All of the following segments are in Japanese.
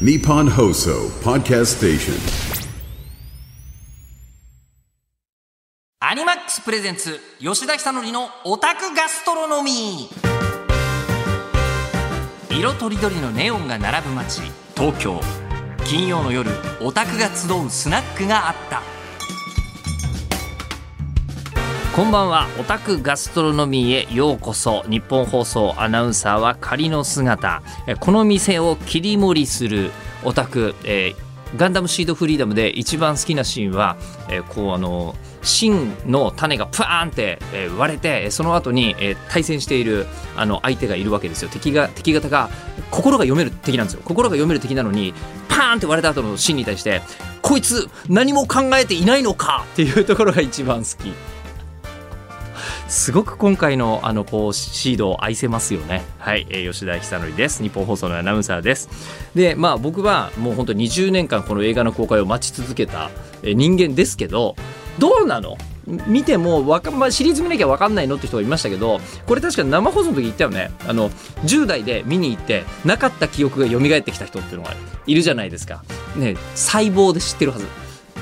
Nippon Hoso Podcast Station. アニマックスプレゼンツ吉田久典のオタクガストロノミ。ー色とりどりのネオンが並ぶ街東京。金曜の夜オタクが集うスナックがあった。こんばんは。オタクガストロノミーへようこそ。日本放送アナウンサーは仮の姿。この店を切り盛りするオタク、えーガンダムシードフリーダムで一番好きなシーンは、えーこうあの芯の種がプーンって、え割れてその後に、え対戦しているあの相手がいるわけですよ。敵が敵方が心が読める敵なんですよ。心が読める敵なのにパーンって割れた後の芯に対してこいつ何も考えていないのかっていうところが一番好き。すごく今回のあのこうシードを愛せますよね。はい、えー吉田久典です。日本放送のアナウンサーです。で、まあ僕はもう本当20年間この映画の公開を待ち続けたえ人間ですけど、どうなの？見てもわかまあシリーズ見なきゃ分かんないのって人がいましたけどこれ確か生放送の時言ったよねあの10代で見に行ってなかった記憶が蘇ってきた人っていうのがいるじゃないですかね細胞で知ってるはず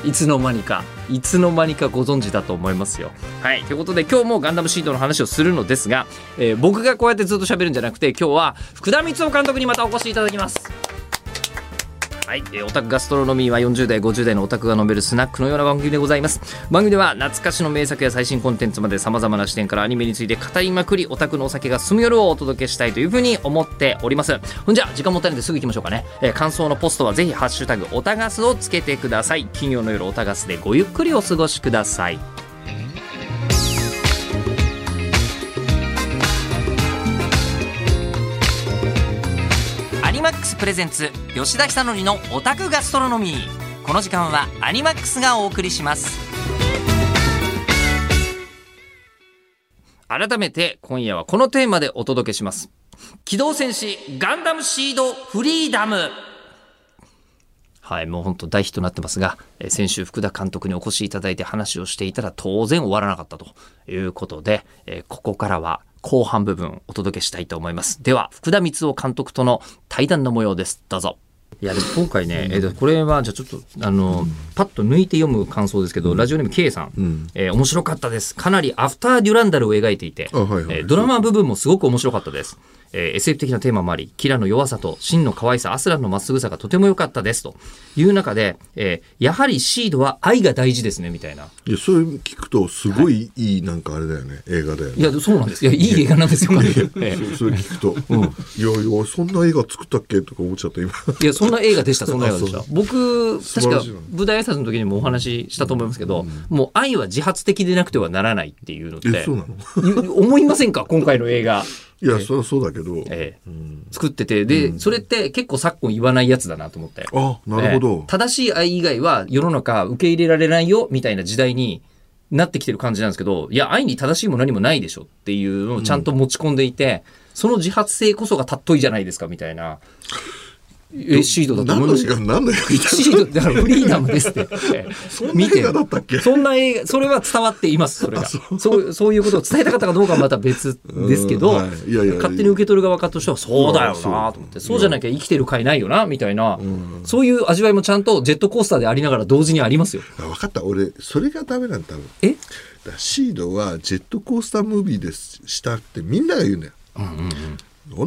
いつの間にかいつの間にかご存知だと思いますよ。はいということで今日もガンダムシートの話をするのですが、えー僕がこうやってずっと喋るんじゃなくて今日は福田光雄監督にまたお越しいただきます。はい、えーオタクガストロノミーは40代50代のオタクが飲めるスナックのような番組でございます。番組では懐かしの名作や最新コンテンツまでさまざまな視点からアニメについて語りまくりオタクのお酒が進む夜をお届けしたいというふうに思っております。ほんじゃ時間もったいないのですぐ行きましょうかね、えー感想のポストはぜひハッシュタグオタガスをつけてください。金曜の夜オタガスでごゆっくりお過ごしください。プレゼンツ吉田久典のオタクガストロノミー。この時間はアニマックスがお送りします。改めて今夜はこのテーマでお届けします。機動戦士ガンダムシードフリーダム。はい、もう本当大ヒットになってますが、え先週福田監督にお越しいただいて話をしていたら当然終わらなかったということで、えここからは後半部分お届けしたいと思います。では、福田光雄監督との対談の模様です。どうぞ。いや、でも今回ね、えーこれはじゃあちょっと、あの、パッと抜いて読む感想ですけど、ラジオネーム K さん、えー面白かったです。かなりアフターデュランダルを描いていて、あはいはいえードラマ部分もすごく面白かったです。えー SF 的なテーマもあり、キラの弱さと真の可愛さ、アスランのまっすぐさがとても良かったですと。いう中で、えーやはりシードは愛が大事ですねみたいな。いやそれ聞くとすごいいいなんかあれだよね。映画だよね。いや、そうなんです。いや、いい映画なんですよ。えーそそれ聞くと、いやいやそんな映画作ったっけ？とか思っちゃった今。いや、そんな映画でした、そんな映画でした。あ。僕、確か舞台挨拶の時にもお話ししたと思いますけど、もう愛は自発的でなくてはならないっていうのって、えそうなの？ゆ 思いませんか？今回の映画。いやそりゃそうだけど、ええ。作ってて、で、それって結構昨今言わないやつだなと思って。あなるほど、ええ。正しい愛以外は世の中受け入れられないよみたいな時代になってきてる感じなんですけどいや愛に正しいも何もないでしょっていうのをちゃんと持ち込んでいて、その自発性こそが尊いじゃないですかみたいなえシードだと思いますよ何の映画シードだからフリーダムですって。え えそんな映画だったっけ？そんな映画、それは伝わっています、それが。そう。そういうことを伝えたかったかどうかはまた別ですけど、勝手に受け取る側としては、そうだよなと思って、そうじゃなきゃ生きてる甲斐ないよな、みたいな、そういう味わいもちゃんとジェットコースターでありながら同時にありますよ。分かった。俺それがダメなんだ多分。え？シードはジェットコースタームービーですしたってみんなが言うんだよ、こん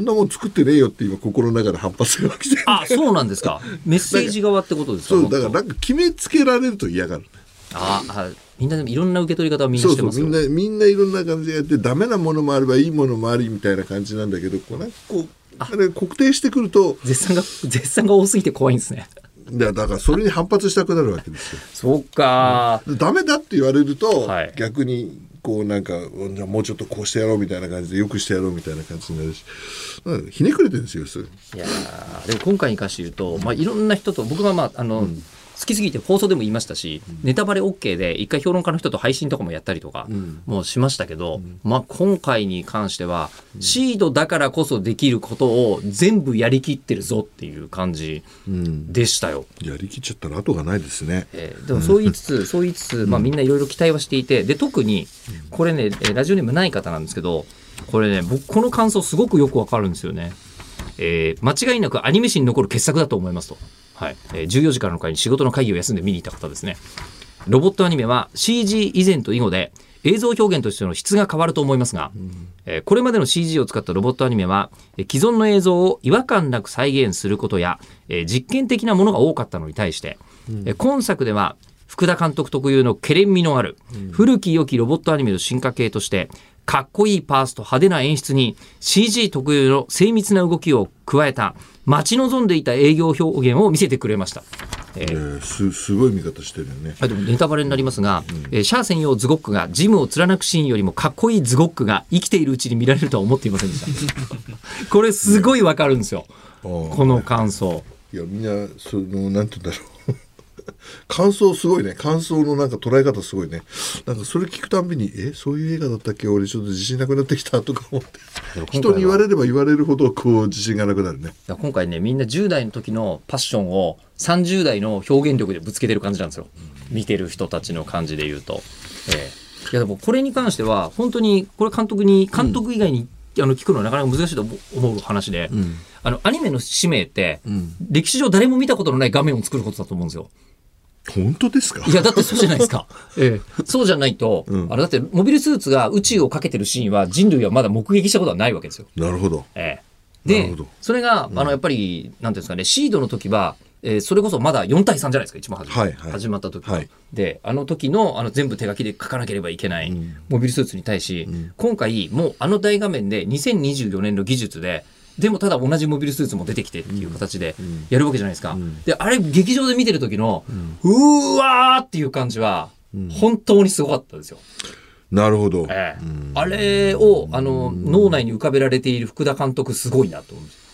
なもん作ってねえよって今心の中で反発が起きてるあ、そうなんですか。メッセージ側ってことですかそうだからなんか決めつけられると嫌がるああ、みんなでもいろんな受け取り方をみんなそうしてますよ。そうみんなみんないろんな感じでやってダメなものもあればいいものもありみたいな感じなんだけどこうなんかこうあれ固定してくると絶賛が、絶賛が多すぎて怖いんですね。だだからそれに反発したくなるわけですよ。そうか。でダメだって言われると、はい逆にこうなんかじゃあもうちょっとこうしてやろうみたいな感じでよくしてやろうみたいな感じになるし。うんひねくれてるんですよそれい。やーでも今回に関して言うと、まあ、いろんな人と僕はまああの、好きすぎて放送でも言いましたし、ネタバレ OK で一回評論家の人と配信とかもやったりとかもしましたけど、まあ、今回に関しては、シードだからこそできることを全部やりきってるぞっていう感じでしたよ。やりきっちゃったら後がないですね。えーでもそう言いつつ、そう言いつつ、まあ、みんないろいろ期待はしていてで特にこれね、えーラジオネームない方なんですけどこれね僕この感想すごくよくわかるんですよね。えー間違いなくアニメ史に残る傑作だと思いますと、はい。えー14時からの会に仕事の会議を休んで見に行った方ですね。ロボットアニメは CG 以前と以後で映像表現としての質が変わると思いますが、えーこれまでの CG を使ったロボットアニメはえー既存の映像を違和感なく再現することや、えー実験的なものが多かったのに対して、えー今作では福田監督特有のけれんみのある、古き良きロボットアニメの進化系としてかっこいいパースと派手な演出に CG 特有の精密な動きを加えた待ち望んでいた営業表現を見せてくれました。えーえーすすごい見方してるよねあでもネタバレになりますが、えーシャア専用ズゴックがジムを貫くシーンよりもかっこいいズゴックが生きているうちに見られるとは思っていませんでした。これすごいわかるんですよ。ーこの感想。いやみんなそのなんて言うんだろう 感想すごいね。感想のなんか捉え方すごいね。なんかそれ聞くたんびにえそういう映画だったっけ？俺ちょっと自信なくなってきたとか思って。人に言われれば言われるほどこう自信がなくなるね。今回ねみんな10代の時のパッションを30代の表現力でぶつけてる感じなんですよ。見てる人たちの感じで言うと、ええ。いやでもこれに関しては本当にこれ監督に監督以外に、あの聞くのはなかなか難しいと思う話で、あのアニメの使命って、歴史上誰も見たことのない画面を作ることだと思うんですよ本当ですか？いや、だってそうじゃないですか。ええ、そうじゃないと、あれだって、モビルスーツが宇宙をかけてるシーンは人類はまだ目撃したことはないわけですよ。なるほど。ええ、でなるほど、それが、あの、やっぱり、なんていうんですかね、シードの時は、えーそれこそまだ4対3じゃないですか、一番初め、はいはい。始まった時は、はい。で、あの時の、あの、全部手書きで書かなければいけない、モビルスーツに対し、今回、もうあの大画面で2024年の技術で、でもただ同じモビルスーツも出てきてっていう形でやるわけじゃないですか。で、あれ劇場で見てる時の、うーわーっていう感じは、本当にすごかったですよ。なるほど、ええ。あれを、あの、脳内に浮かべられている福田監督すごいなと思うんです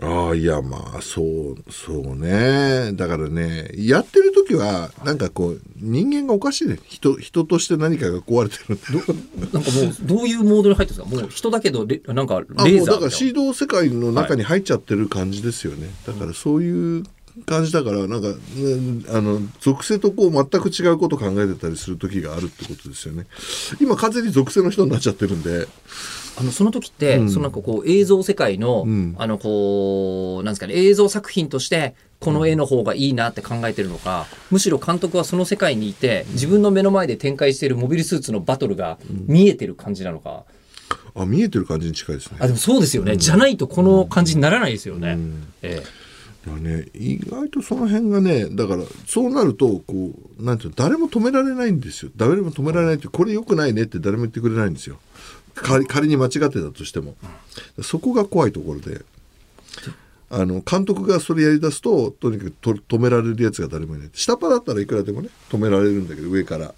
よああいやまあそうそうね。だからねやってる時はなんかこう人間がおかしいね。人人として何かが壊れてる。なんかもう、どういうモードに入ってるんですかもう人だけどレ、なんかレあもうだからーザーみたいな。シード世界の中に入っちゃってる感じですよね、だからそういう感じだからなんか、ねあの属性とこう全く違うこと考えてたりする時があるってことですよね。今完全に属性の人になっちゃってるんであのその時って、そのなんかこう映像世界の、あのこうなんですかね映像作品としてこの絵の方がいいなって考えてるのか、むしろ監督はその世界にいて自分の目の前で展開しているモビルスーツのバトルが見えてる感じなのか、あ見えてる感じに近いですね。あでもそうですよね、じゃないとこの感じにならないですよね。ええ。だからね意外とその辺がねだからそうなるとこうなんていうの誰も止められないんですよ。誰も止められないってこれ良くないねって誰も言ってくれないんですよ仮仮に間違ってたとしても。そこが怖いところであの監督がそれやりだすととにかくと止められるやつが誰もいない。下っ端だったらいくらでもね止められるんだけど上から。い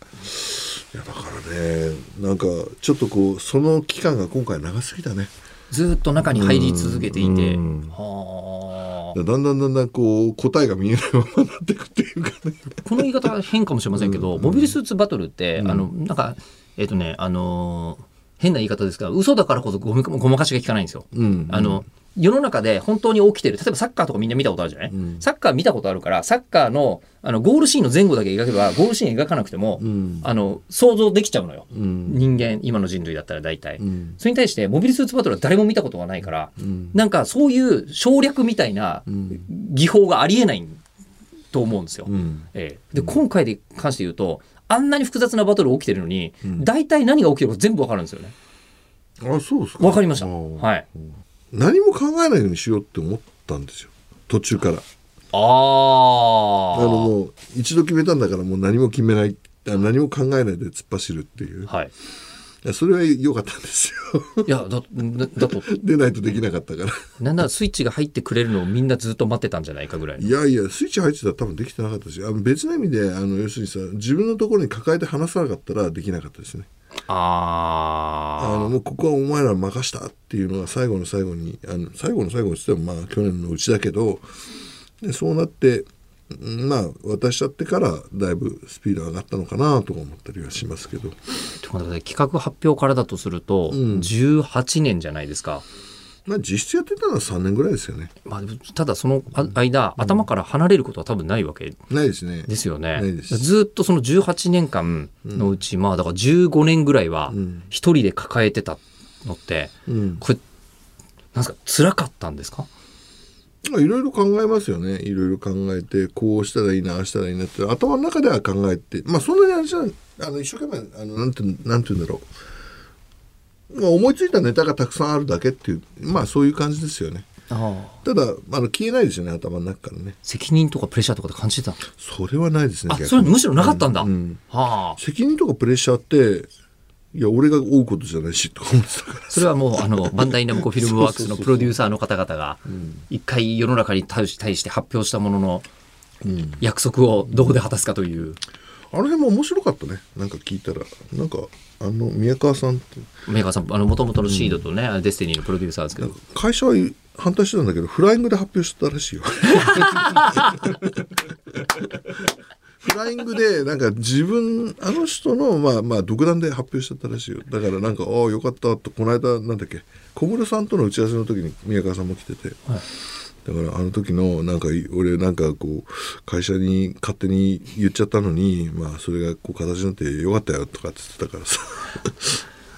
やだからねなんかちょっとこうその期間が今回長すぎたね。ずっと中に入り続けていて、うん。はあ。だんだんだんだんこう答えが見えないままなっていくっていうかね。この言い方は変かもしれませんけど、モビルスーツバトルって、あのなんかえっ、とねあのー変な言い方ですが嘘だからこそごまごまかしが効かないんですよ。んあの世の中で本当に起きてる。例えばサッカーとかみんな見たことあるじゃない、サッカー見たことあるからサッカーのあのゴールシーンの前後だけ描けばゴールシーン描かなくても、あの想像できちゃうのよ、人間今の人類だったら大体、それに対してモビルスーツバトルは誰も見たことがないから、なんかそういう省略みたいな技法がありえないと思うんですよ。ええ。で今回で関して言うとあんなに複雑なバトル起きてるのに、大体何が起きてるか全部わかるんですよね。あそうですかわかりました。はい。何も考えないようにしようって思ったんですよ途中からあああ。のもう一度決めたんだからもう何も決めないあ何も考えないで突っ走るっていうはい。いやそれは良かったんですよ。いやだだだと。出ないとできなかったから。なんならスイッチが入ってくれるのをみんなずっと待ってたんじゃないかぐらいの。いやいやスイッチ入ってたら多分できてなかったしあの別の意味であの要するにさ自分のところに抱えて話さなかったらできなかったですね。ああのもうここはお前ら任したっていうのが最後の最後にあの最後の最後に言ってもまあ去年のうちだけどでそうなってうんまあ渡しちゃってからだいぶスピード上がったのかなとか思ったりはしますけど。あ。ということで企画発表からだとすると、18年じゃないですか。まあ実質やってたのは3年ぐらいですよね。まあ、ただそのあ間、頭から離れることは多分ないわけ。ないですね。ですよね。ずっとその18年間のうち、まあだから15年ぐらいは一人で抱えてたのって、うん。これなんですか辛かったんですか？まあいろいろ考えますよね。いろいろ考えてこうしたらいいなああしたらいいなって頭の中では考えてまあそんなにあれじゃんあの一生懸命あのなんてなんて言うんだろう、まあ、思いついたネタがたくさんあるだけっていうまあそういう感じですよね。ただあの消えないですよね頭の中からね。責任とかプレッシャーとかで感じてたの？それはないですねあそれはむしろなかったんだ、うん。はあ。責任とかプレッシャーっていや俺が追うことじゃないしとか思ってたから。それはもうあのバンダイナムコフィルムワークスのプロデューサーの方々が一回世の中に対して発表したものの約束をどこで果たすかという。あの辺も面白かったね。なんか聞いたら。なんかあの宮川さんって。メーカーさんあの元々のシードとね、デスティニーのプロデューサーですけど。会社は反対してたんだけどフライングで発表してたらしいよ フライングでなんか自分あの人のまあまあ独断で発表しちゃったらしいよ。だからなんかああよかったとこの間なんだっけ小室さんとの打ち合わせの時に宮川さんも来てて、だからあの時のなんか俺なんかこう会社に勝手に言っちゃったのにまあそれがこう形になってよかったよとかって言ってたからさ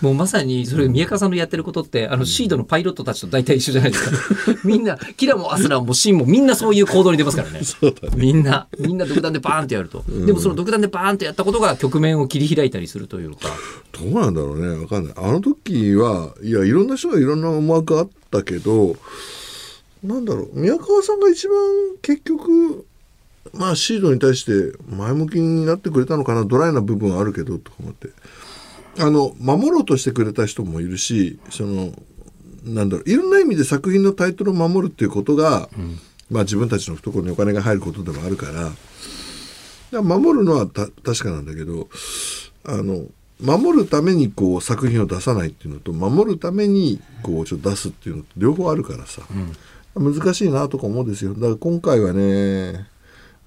もうまさにそれ宮川さんのやってることってあのシードのパイロットたちと大体一緒じゃないですか。みんなキラもアスラもシンもみんなそういう行動に出ますからね。そうだね。みんなみんな独断でバーンってやると、でもその独断でバーンってやったことが局面を切り開いたりするというか。どうなんだろうね。わかんない。あの時はいやいろんな人がいろんな思惑あったけどなんだろう。宮川さんが一番結局まあシードに対して前向きになってくれたのかなドライな部分はあるけどとか思ってあの守ろうとしてくれた人もいるしそのなんだろういろんな意味で作品のタイトルを守るっていうことが、まあ自分たちの懐にお金が入ることでもあるからだから守るのはた確かなんだけどあの守るためにこう作品を出さないっていうのと守るためにこうちょっと出すっていうのと両方あるからさ、難しいなとか思うんですよ。だから今回はね、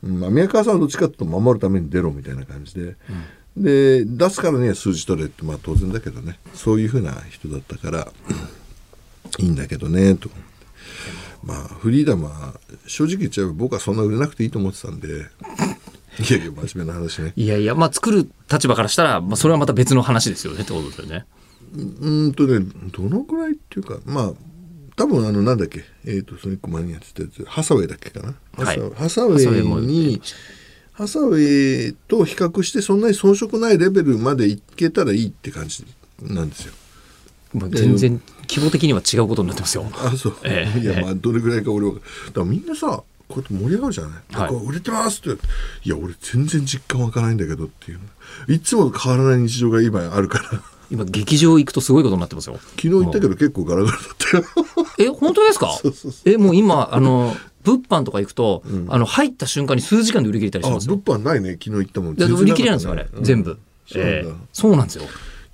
うんまあ、宮川さんはどっちかっていうと守るために出ろみたいな感じで、で出すからには数字取れってまあ当然だけどね。そういうふうな人だったから いいんだけどねと。まあフリーダムは正直言っちゃえば僕はそんな売れなくていいと思ってたんでいやいや真面目な話ね。いやいやまあ作る立場からしたら、まあ、それはまた別の話ですよねってことですよね。うーんとねどのくらいっていうかまあ多分あのなんだっけえっ、とその一個前にやってたやつハサウェイだっけかな、はいハサウハサウェイにハサウェイと比較してそんなに遜色ないレベルまでいけたらいいって感じなんですよ。もう全然規模的には違うことになってますよ。あそう、ええ。いやまあどれぐらいか俺は。だからみんなさこうやって盛り上がるじゃない、はい。売れてますって。いや俺全然実感湧かないんだけどっていう。いつも変わらない日常が今あるから。今劇場行くとすごいことになってますよ。昨日行ったけど結構ガラガラだったよ。え本当ですか？そうそうそえもう今あの物販とか行くと、あの入った瞬間に数時間で売り切れたりしあますよ。物販ないね。昨日行ったもん。で売り切れなんですよあれ、うん。全部。そうなんだ。ええ。そうなんですよ。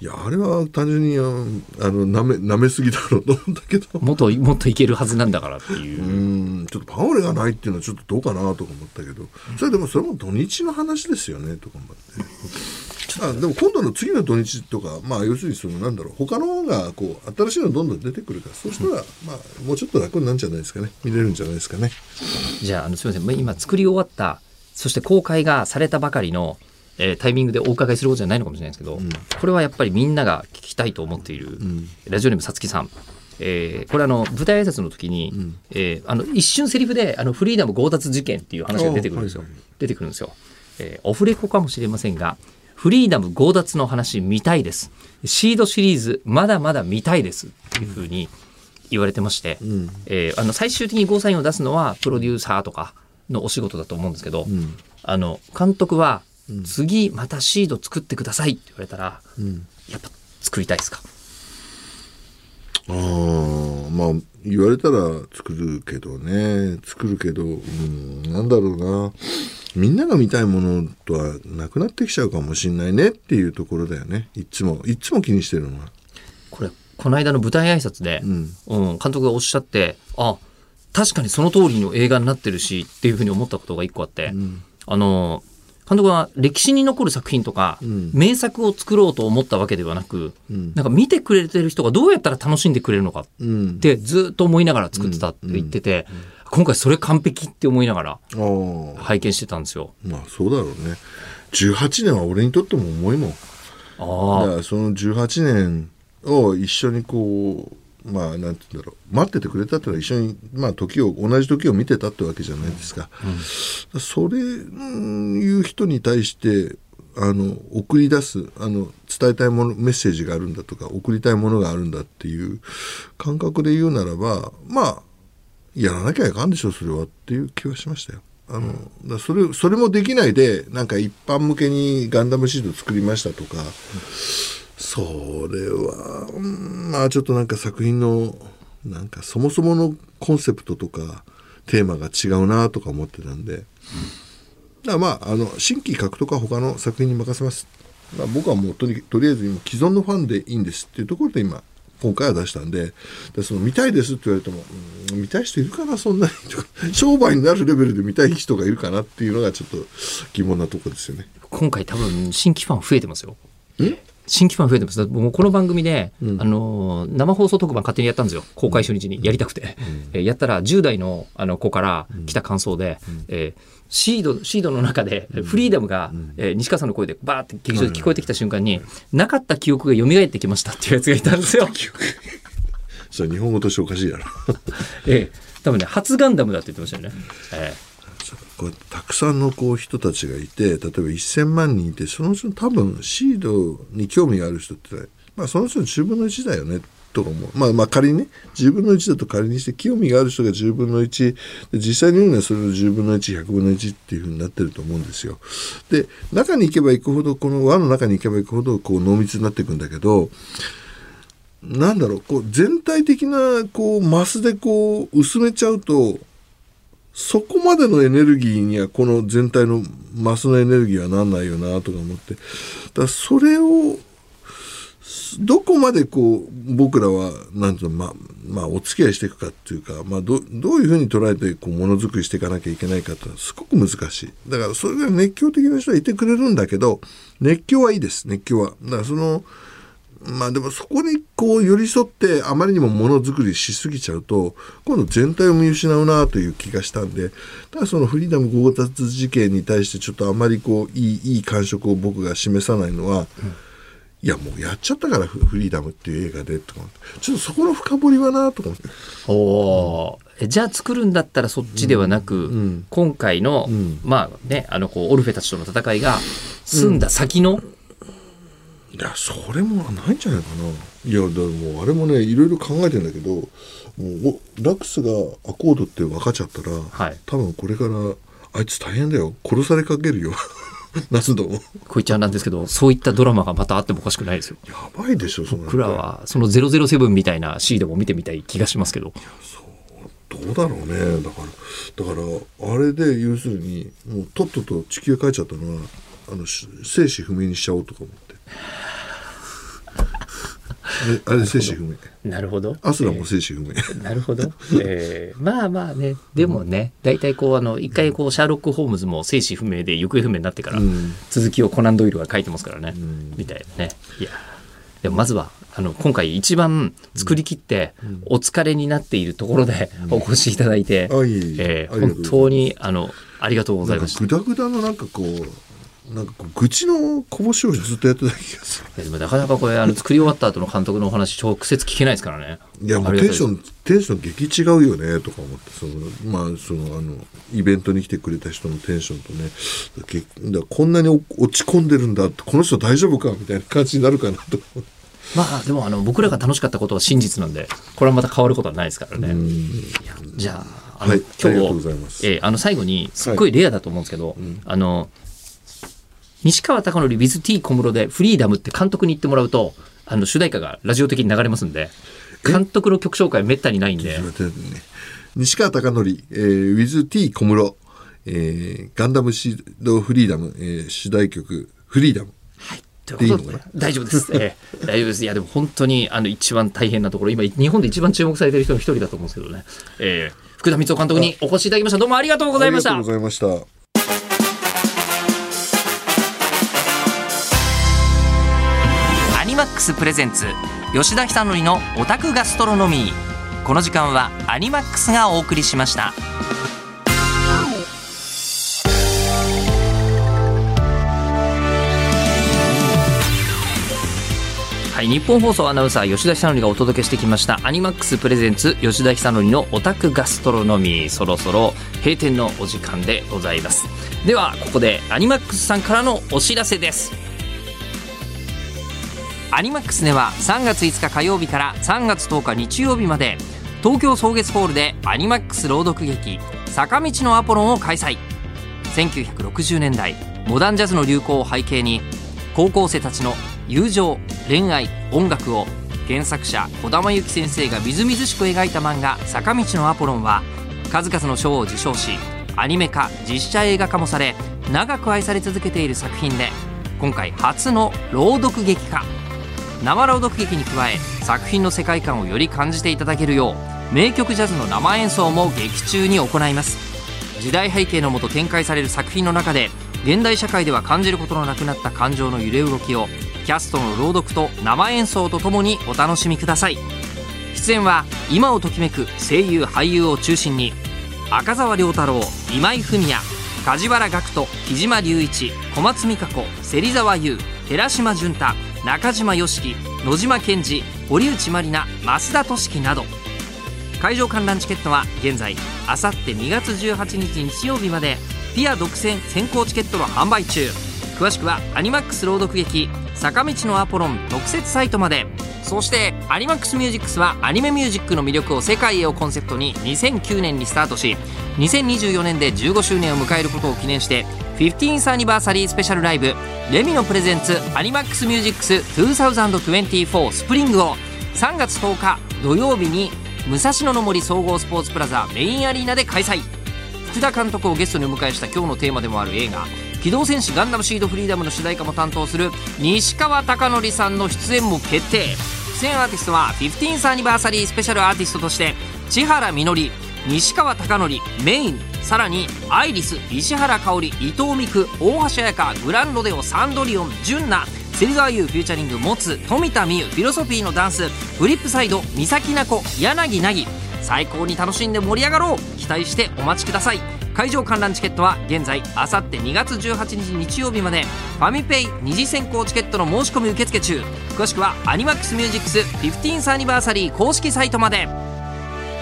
いやあれは単純にああのなめなめすぎだろうと思うんだけど。もっともっといけるはずなんだからっていう。う、ん。ちょっとパオレがないっていうのはちょっとどうかなとか思ったけど。それでもそれも土日の話ですよねとか思ってあでも今度の次の土日とかまあ要するにそのなんだろう他の方がこう新しいのどんどん出てくるからそうしたらまあもうちょっと楽になるんじゃないですかね。見れるんじゃないですかね。じゃああのすみません。まあ今作り終わったそして公開がされたばかりの、えータイミングでお伺いすることじゃないのかもしれないですけど、これはやっぱりみんなが聞きたいと思っている、ラジオネームさつきさん。えーこれあの舞台挨拶の時に、えーあの一瞬セリフであのフリーダム強奪事件っていう話が出てくるんですよ、出てくるんですよ、えーオフレコかもしれませんがフリーダム強奪の話見たいです。シードシリーズまだまだ見たいです。っていうふうに言われてまして、えーあの最終的にゴーサインを出すのはプロデューサーとかのお仕事だと思うんですけど、あの監督は次またシード作ってくださいって言われたら、やっぱ作りたいですか？ああまあ言われたら作るけどね。作るけど、うん、なんだろうな。みんなが見たいものとはなくなってきちゃうかもしんないねっていうところだよね。いつも。いつも気にしてるのは。これこの間の舞台挨拶で、うん。監督がおっしゃってあ確かにその通りの映画になってるしっていうふうに思ったことが一個あって、あの監督は歴史に残る作品とか、名作を作ろうと思ったわけではなく、なんか見てくれてる人がどうやったら楽しんでくれるのかうん。ってずっと思いながら作ってたって言ってて、今回それ完璧って思いながら拝見してたんですよ。まあそうだろうね。18年は俺にとっても重いもん。だああからその18年を一緒にこうまあなんて言うんだろう待っててくれたってのは一緒に、まあ、時を同じ時を見てたってわけじゃないですか、それうんいう人に対してあの送り出すあの伝えたいものメッセージがあるんだとか送りたいものがあるんだっていう感覚で言うならばまあやらなきゃいかんでしょそれはっていう気はしましたよ。あのだそれそれもできないでなんか一般向けにガンダムシート作りましたとか、それは、うんまあちょっとなんか作品のなんかそもそものコンセプトとかテーマが違うなとか思ってたんで、だからまああの新規獲得は他の作品に任せます、まあ、僕はもうとりとりあえず今既存のファンでいいんですっていうところで今今回は出したんで。でその見たいですって言われても、うん見たい人いるかなそんなにとか。商売になるレベルで見たい人がいるかなっていうのがちょっと疑問なところですよね。今回多分新規ファン増えてますよ。新規ファン増えてます。もうこの番組で、あのー生放送特番勝手にやったんですよ。公開初日に。やりたくて。えーやったら10代のあの子から来た感想で、えーシード、シードの中で、フリーダムが、えー西川さんの声でバーって劇場で聞こえてきた瞬間に、なかった記憶が蘇ってきましたっていうやつがいたんですよ。それ日本語としておかしいやろ。ええ。多分ね、初ガンダムだって言ってましたよね。えこうたくさんのこう人たちがいて例えば1,000万人いてそのうちの多分シードに興味がある人って、まあ、そのうちの10分の1だよねとか思うまあまあ仮にね10分の1だと仮にして興味がある人が10分の1実際に言うのはそれの10分の1100分の1っていうふうになってると思うんですよ。で中に行けば行くほどこの輪の中に行けば行くほどこう濃密になっていくんだけどなんだろうこう全体的なこうマスでこう薄めちゃうとそこまでのエネルギーにはこの全体のマスのエネルギーはなんないよなとか思って。だそれをどこまでこう僕らはなんていうのまあまあお付き合いしていくかっていうか、まあ、どどういうふうに捉えてこうものづくりしていかなきゃいけないかってのはすごく難しい。だからそれが熱狂的な人はいてくれるんだけど熱狂はいいです。熱狂は。だからそのまあでもそこにこう寄り添ってあまりにもものづくりしすぎちゃうと今度全体を見失うなという気がしたんでただそのフリーダム強奪事件に対してちょっとあまりこういいいい感触を僕が示さないのは、いやもうやっちゃったからフフリーダムっていう映画でとかちょっとそこの深掘りはなとか思って。えおー。えじゃあ作るんだったらそっちではなく、ん今回の、ん。まあね、あのこうオルフェたちとの戦いが済んだ先の、いやそれもないんじゃないかな。いやだからもうあれもねいろいろ考えてんだけどもうおラックスがアコードって分かっちゃったら、はい。多分これからあいつ大変だよ。殺されかけるよ。何度も。こいちゃんなんですけど、そういったドラマがまたあってもおかしくないですよ。やばいでしょその僕らはその007みたいなシードも見てみたい気がしますけど。どうだろうね。だからだからあれで要するにもうとっとと地球帰っちゃったのはあのし生死不明にしちゃおうとか思って あれあれ生死不明。なるほど。アスラも生死不明、なるほど。えーまあまあね、でもね、大体こう、あの、一回こう、シャーロック・ホームズも生死不明で行方不明になってから、うん。続きをコナン・ドイルが書いてますからね、みたいなね。いや、でもまずは、あの、今回一番作り切って、お疲れになっているところでお越しいただいて、え本当に、あの、ありがとうござないました。グダグダのなんかこうなんか愚痴のこぼしをずっとやってた気がすいやでもなかなかこれ、あの、作り終わった後の監督のお話、直接聞けないですからね。るいやもうテンションテンション激違うよねとか思ってそのまあそのあのイベントに来てくれた人のテンションとねげだこんなにお落ち込んでるんだってこの人大丈夫かみたいな感じになるかなと。思ってまあでもあの僕らが楽しかったことは真実なんでこれはまた変わることはないですからね。じゃああの、はい今日ざいます。えーあの最後にすっごいレアだと思うんですけど、あの西川貴教 with T 小室でフリーダムって監督に言ってもらうとあの主題歌がラジオ的に流れますんで監督の曲紹介めったにないんで。ね西川貴教、えー、with T 小室、えーガンダムシードフリーダム、えー主題曲フリーダムといいい大丈夫です、えー大丈夫です。いやでも本当にあの一番大変なところ今日本で一番注目されてる人の一人だと思うんですけどね、えー福田光雄監督にお越しいただきました。どうもありがとうございました。ありがとうございましたクスプレゼンツ吉田久典のオタクガストロノミー。この時間はアニマックスがお送りしました。はい、日本放送アナウンサー吉田久典がお届けしてきました。アニマックスプレゼンツ吉田久典のオタクガストロノミー。そろそろ閉店のお時間でございます。ではここでアニマックスさんからのお知らせです。アニマックスでは3月5日火曜日から3月10日日曜日まで東京草月ホールでアニマックス朗読劇坂道のアポロンを開催。1960年代モダンジャズの流行を背景に高校生たちの友情恋愛音楽を原作者児玉由紀先生がみずみずしく描いた漫画「坂道のアポロン」は数々の賞を受賞しアニメ化実写映画化もされ長く愛され続けている作品で今回初の朗読劇化。生朗読劇に加え作品の世界観をより感じていただけるよう名曲ジャズの生演奏も劇中に行います。時代背景のもと展開される作品の中で現代社会では感じることのなくなった感情の揺れ動きをキャストの朗読と生演奏とともにお楽しみください。出演は今をときめく声優俳優を中心に赤澤良太郎今井文也梶原岳人木島隆一小松美香子芹沢優寺島純太中島良樹野島健二堀内まりな増田俊樹など。会場観覧チケットは現在あさって2月18日日曜日まで。ピア独占先行チケットの販売中。詳しくはアニマックス朗読劇坂道のアポロン特設サイトまで。そしてアニマックスミュージックスはアニメミュージックの魅力を世界へをコンセプトに2009年にスタートし2024年で15周年を迎えることを記念して 15th Anniversary Special Live。Lemino presents アニマックスミュージックス2024スプリングを。3月10日土曜日に武蔵野の森総合スポーツプラザメインアリーナで開催。福田監督をゲストにお迎えした今日のテーマでもある映画「機動戦士ガンダムシードフリーダム」の主題歌も担当する西川貴教さんの出演も決定。出演アーティストは 15th アニバーサリースペシャルアーティストとして千原みのり西川貴教メイン。さらにアイリス石原香織伊藤美久大橋彩香グランロデオサンドリオン純奈芹沢優フューチャリング持つ富田美優フィロソフィーのダンスフリップサイド三崎奈子柳凪。最高に楽しんで盛り上がろう。期待してお待ちください。会場観覧チケットは現在あさって2月18日日曜日まで。ファミペイ二次先行チケットの申し込み受付中。詳しくはアニマックスミュージックス 15th アニバーサリー公式サイトまで。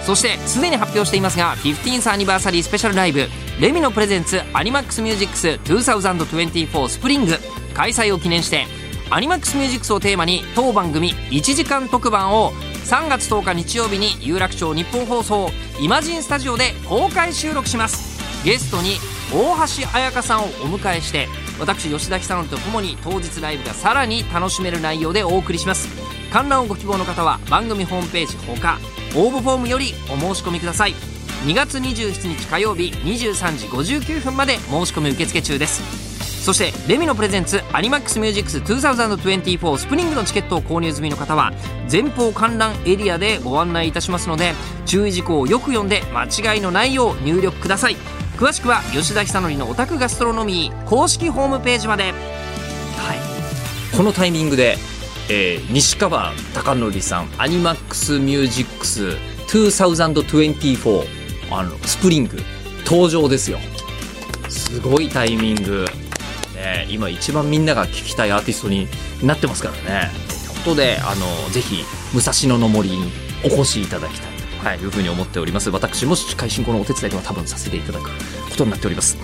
そしてすでに発表していますが 15th アニバーサリースペシャルライブレミのプレゼンツアニマックスミュージックス2024スプリング開催を記念してアニマックスミュージックスをテーマに当番組1時間特番を3月10日日曜日に有楽町日本放送イマジンスタジオで公開収録します。ゲストに大橋彩香さんをお迎えして私吉田久典とともに当日ライブがさらに楽しめる内容でお送りします。観覧をご希望の方は番組ホームページほか応募フォームよりお申し込みください。2月27日火曜日23時59分まで申し込み受付中です。そしてレミのプレゼンツアニマックスミュージックス2024スプリングのチケットを購入済みの方は前方観覧エリアでご案内いたしますので注意事項をよく読んで間違いのないよう入力ください。詳しくは吉田久典のオタクガストロノミー公式ホームページまで。はい。このタイミングで、えー、西川貴教さんアニマックスミュージックス2024あのスプリング登場ですよ。すごいタイミング。ね今一番みんなが聴きたいアーティストになってますからね。ということであのぜひ武蔵野の森にお越しいただきたい、はい、いうふうに思っております。私も司会進行のお手伝いでは多分させていただくことになっております。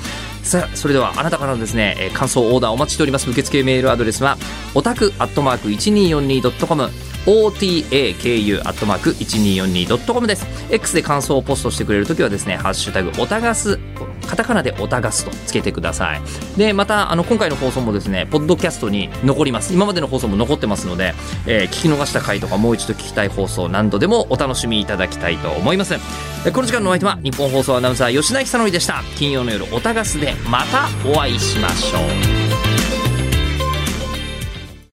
さあそれではあなたからのですね感想オーダーお待ちしております。受付メールアドレスはオタクアットマーク 1242.com otaku.1242.com です。X で感想をポストしてくれるときはですね、ハッシュタグ、オタガス、カタカナでオタガスとつけてください。で、また、あの、今回の放送もですね、ポッドキャストに残ります。今までの放送も残ってますので、えー、聞き逃した回とかもう一度聞きたい放送何度でもお楽しみいただきたいと思います。この時間のお相手は、日本放送アナウンサー吉田久典でした。金曜の夜、オタガスでまたお会いしましょう。